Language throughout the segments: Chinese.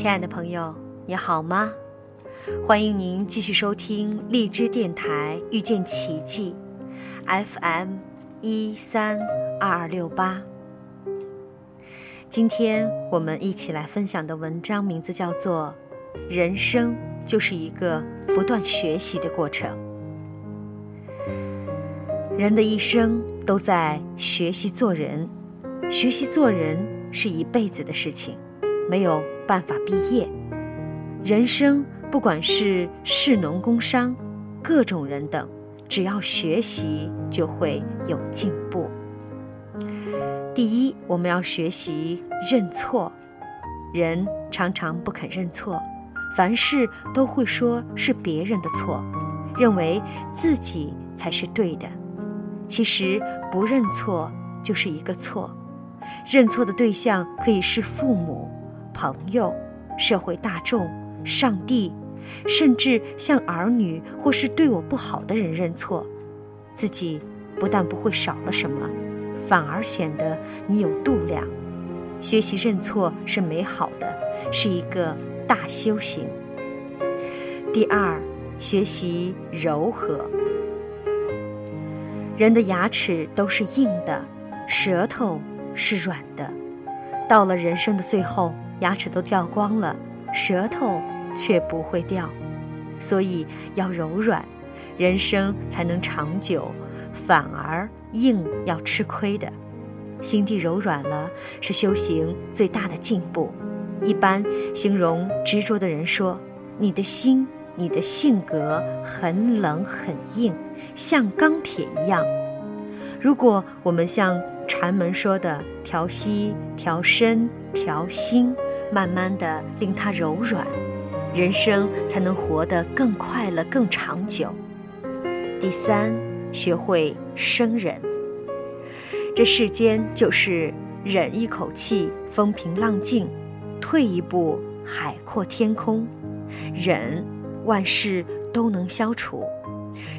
亲爱的朋友，你好吗？欢迎您继续收听荔枝电台遇见奇迹，FM 一三二二六八。今天我们一起来分享的文章名字叫做《人生就是一个不断学习的过程》。人的一生都在学习做人，学习做人是一辈子的事情，没有办法毕业。人生不管是士农工商，各种人等，只要学习就会有进步。第一，我们要学习认错。人常常不肯认错，凡事都会说是别人的错，认为自己才是对的。其实不认错就是一个错。认错的对象可以是父母、朋友、社会大众、上帝，甚至向儿女或是对我不好的人认错，自己不但不会少了什么。反而显得你有度量。学习认错是美好的，是一个大修行。第二，学习柔和。人的牙齿都是硬的，舌头是软的。到了人生的最后，牙齿都掉光了，舌头却不会掉。所以要柔软，人生才能长久。反而。硬要吃亏的，心地柔软了是修行最大的进步。一般形容执着的人说：“你的心，你的性格很冷很硬，像钢铁一样。”如果我们像禅门说的调息、调身、调心，慢慢的令它柔软，人生才能活得更快乐、更长久。第三。学会生忍，这世间就是忍一口气，风平浪静；退一步，海阔天空。忍，万事都能消除；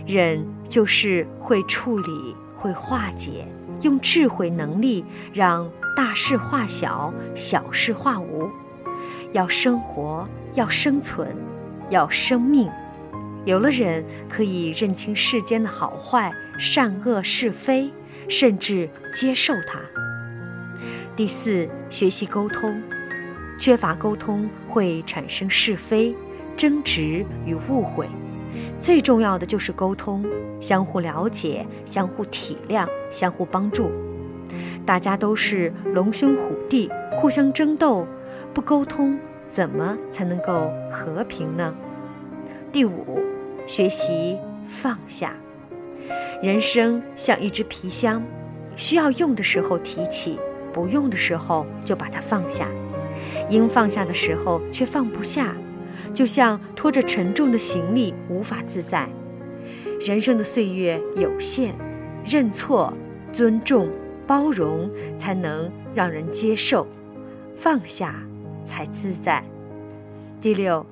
忍，就是会处理、会化解，用智慧能力让大事化小，小事化无。要生活，要生存，要生命。有了忍，可以认清世间的好坏、善恶是非，甚至接受它。第四，学习沟通。缺乏沟通会产生是非、争执与误会。最重要的就是沟通，相互了解、相互体谅、相互帮助。大家都是龙兄虎弟，互相争斗，不沟通，怎么才能够和平呢？第五。学习放下，人生像一只皮箱，需要用的时候提起，不用的时候就把它放下。应放下的时候却放不下，就像拖着沉重的行李无法自在。人生的岁月有限，认错、尊重、包容，才能让人接受；放下，才自在。第六，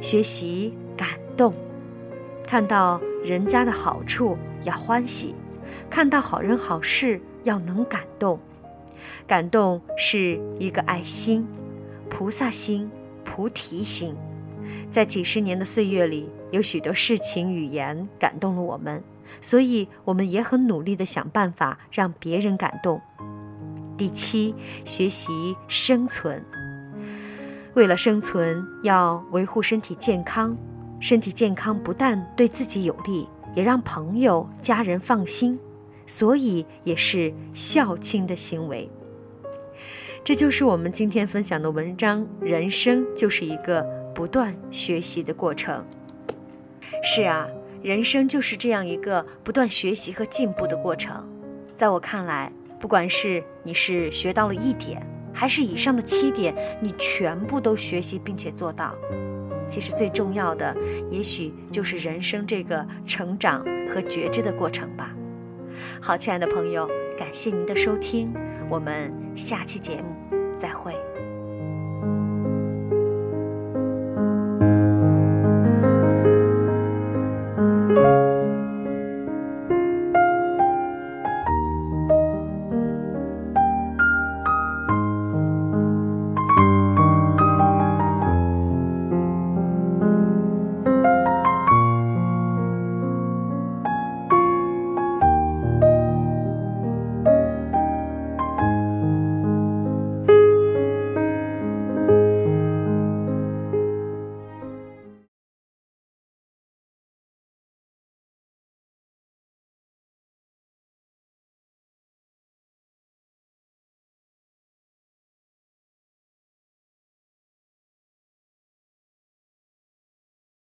学习感动。看到人家的好处要欢喜，看到好人好事要能感动。感动是一个爱心，菩萨心、菩提心。在几十年的岁月里，有许多事情、语言感动了我们，所以我们也很努力地想办法让别人感动。第七，学习生存。为了生存，要维护身体健康。身体健康不但对自己有利，也让朋友、家人放心，所以也是孝亲的行为。这就是我们今天分享的文章。人生就是一个不断学习的过程。是啊，人生就是这样一个不断学习和进步的过程。在我看来，不管是你是学到了一点，还是以上的七点，你全部都学习并且做到。其实最重要的，也许就是人生这个成长和觉知的过程吧。好，亲爱的朋友，感谢您的收听，我们下期节目再会。